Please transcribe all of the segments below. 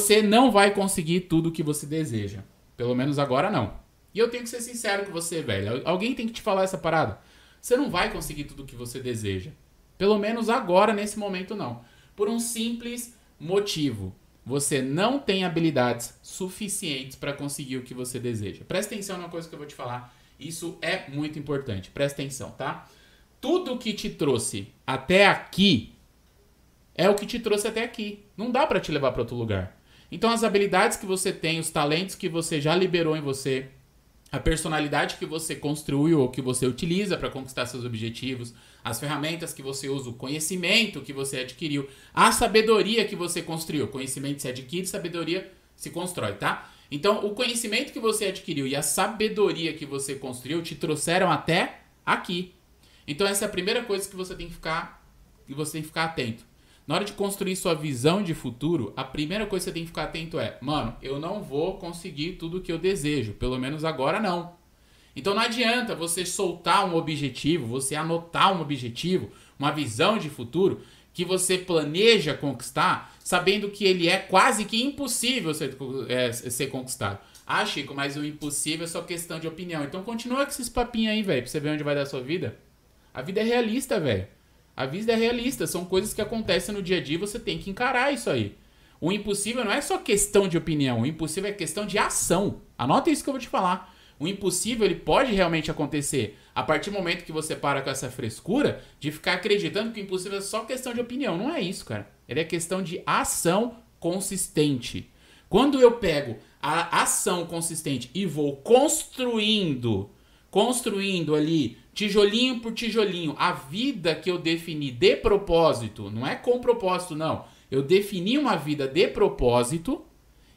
você não vai conseguir tudo que você deseja. Pelo menos agora não. E eu tenho que ser sincero com você, velho. Alguém tem que te falar essa parada. Você não vai conseguir tudo que você deseja. Pelo menos agora, nesse momento, não. Por um simples motivo. Você não tem habilidades suficientes para conseguir o que você deseja. Presta atenção numa coisa que eu vou te falar. Isso é muito importante. Presta atenção, tá? Tudo que te trouxe até aqui é o que te trouxe até aqui. Não dá para te levar para outro lugar. Então as habilidades que você tem, os talentos que você já liberou em você, a personalidade que você construiu ou que você utiliza para conquistar seus objetivos, as ferramentas que você usa, o conhecimento que você adquiriu, a sabedoria que você construiu. Conhecimento se adquire, sabedoria se constrói, tá? Então, o conhecimento que você adquiriu e a sabedoria que você construiu te trouxeram até aqui. Então, essa é a primeira coisa que você tem que ficar, que você tem que ficar atento. Na hora de construir sua visão de futuro, a primeira coisa que você tem que ficar atento é: mano, eu não vou conseguir tudo o que eu desejo, pelo menos agora não. Então não adianta você soltar um objetivo, você anotar um objetivo, uma visão de futuro que você planeja conquistar, sabendo que ele é quase que impossível ser, é, ser conquistado. Ah, Chico, mas o impossível é só questão de opinião. Então continua com esses papinhos aí, velho, pra você ver onde vai dar a sua vida. A vida é realista, velho. A vida é realista, são coisas que acontecem no dia a dia, você tem que encarar isso aí. O impossível não é só questão de opinião, o impossível é questão de ação. Anota isso que eu vou te falar. O impossível ele pode realmente acontecer a partir do momento que você para com essa frescura de ficar acreditando que o impossível é só questão de opinião. Não é isso, cara. Ele é questão de ação consistente. Quando eu pego a ação consistente e vou construindo, construindo ali tijolinho por tijolinho, a vida que eu defini de propósito, não é com propósito, não. Eu defini uma vida de propósito,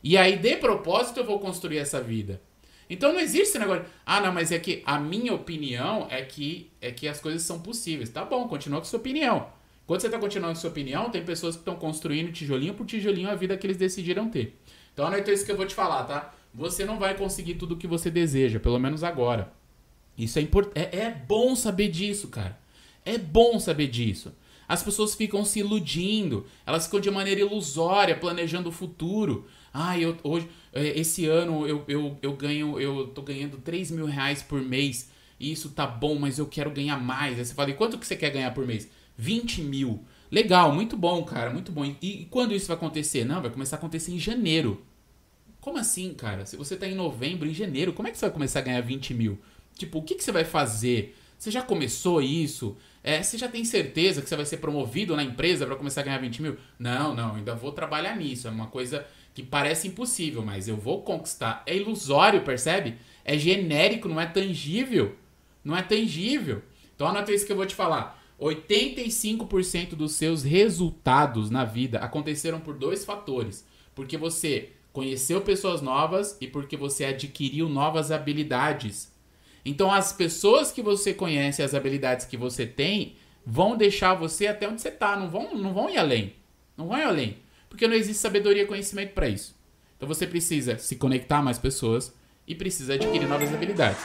e aí de propósito eu vou construir essa vida. Então não existe esse negócio, ah, não, mas é que a minha opinião é que é que as coisas são possíveis. Tá bom, continua com sua opinião. Quando você está continuando com sua opinião, tem pessoas que estão construindo tijolinho por tijolinho a vida que eles decidiram ter. Então não é isso que eu vou te falar, tá? Você não vai conseguir tudo o que você deseja, pelo menos agora. Isso é importante. É, é bom saber disso, cara. É bom saber disso. As pessoas ficam se iludindo, elas ficam de maneira ilusória planejando o futuro. Ah, eu, hoje, é, esse ano eu, eu, eu ganho, eu tô ganhando 3 mil reais por mês. E isso tá bom, mas eu quero ganhar mais. Aí você fala, e quanto que você quer ganhar por mês? 20 mil. Legal, muito bom, cara, muito bom. E, e quando isso vai acontecer? Não, vai começar a acontecer em janeiro. Como assim, cara? Se você tá em novembro, em janeiro, como é que você vai começar a ganhar 20 mil? Tipo, o que, que você vai fazer? Você já começou isso? É, você já tem certeza que você vai ser promovido na empresa para começar a ganhar 20 mil? Não, não, ainda vou trabalhar nisso. É uma coisa que parece impossível, mas eu vou conquistar. É ilusório, percebe? É genérico, não é tangível. Não é tangível. Então anota isso que eu vou te falar. 85% dos seus resultados na vida aconteceram por dois fatores. Porque você conheceu pessoas novas e porque você adquiriu novas habilidades então, as pessoas que você conhece, as habilidades que você tem, vão deixar você até onde você está. Não vão, não vão ir além. Não vão ir além. Porque não existe sabedoria e conhecimento para isso. Então, você precisa se conectar a mais pessoas e precisa adquirir novas habilidades.